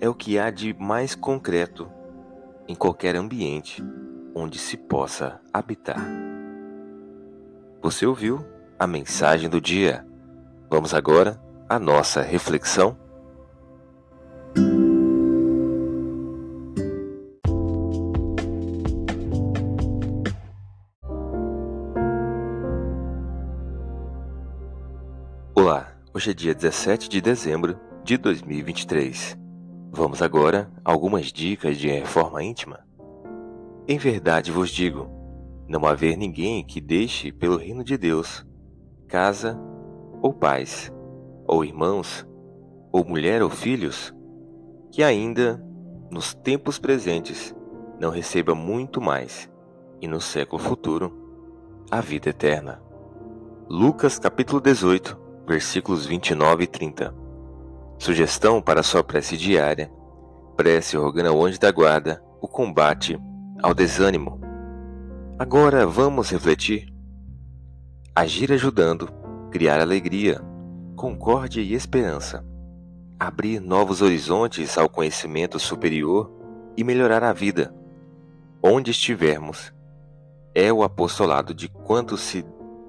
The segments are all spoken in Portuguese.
é o que há de mais concreto em qualquer ambiente onde se possa habitar. Você ouviu a mensagem do dia? Vamos agora à nossa reflexão. Olá, hoje é dia 17 de dezembro de 2023. Vamos agora a algumas dicas de reforma íntima. Em verdade vos digo: não haver ninguém que deixe pelo reino de Deus casa, ou pais, ou irmãos, ou mulher ou filhos, que ainda, nos tempos presentes, não receba muito mais, e no século futuro, a vida eterna. Lucas capítulo 18, versículos 29 e 30. Sugestão para sua prece diária. Prece organa ao anjo da guarda o combate ao desânimo. Agora vamos refletir. Agir ajudando, criar alegria, concórdia e esperança. Abrir novos horizontes ao conhecimento superior e melhorar a vida. Onde estivermos, é o apostolado de quantos se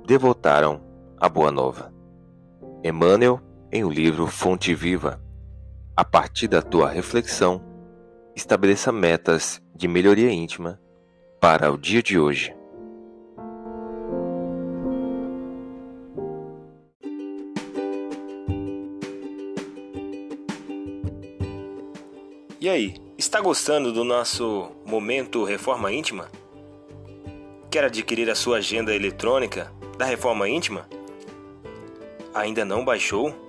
devotaram à Boa Nova. Emmanuel, em o livro Fonte Viva. A partir da tua reflexão, estabeleça metas de melhoria íntima para o dia de hoje. E aí, está gostando do nosso momento Reforma Íntima? Quer adquirir a sua agenda eletrônica da Reforma Íntima? Ainda não baixou?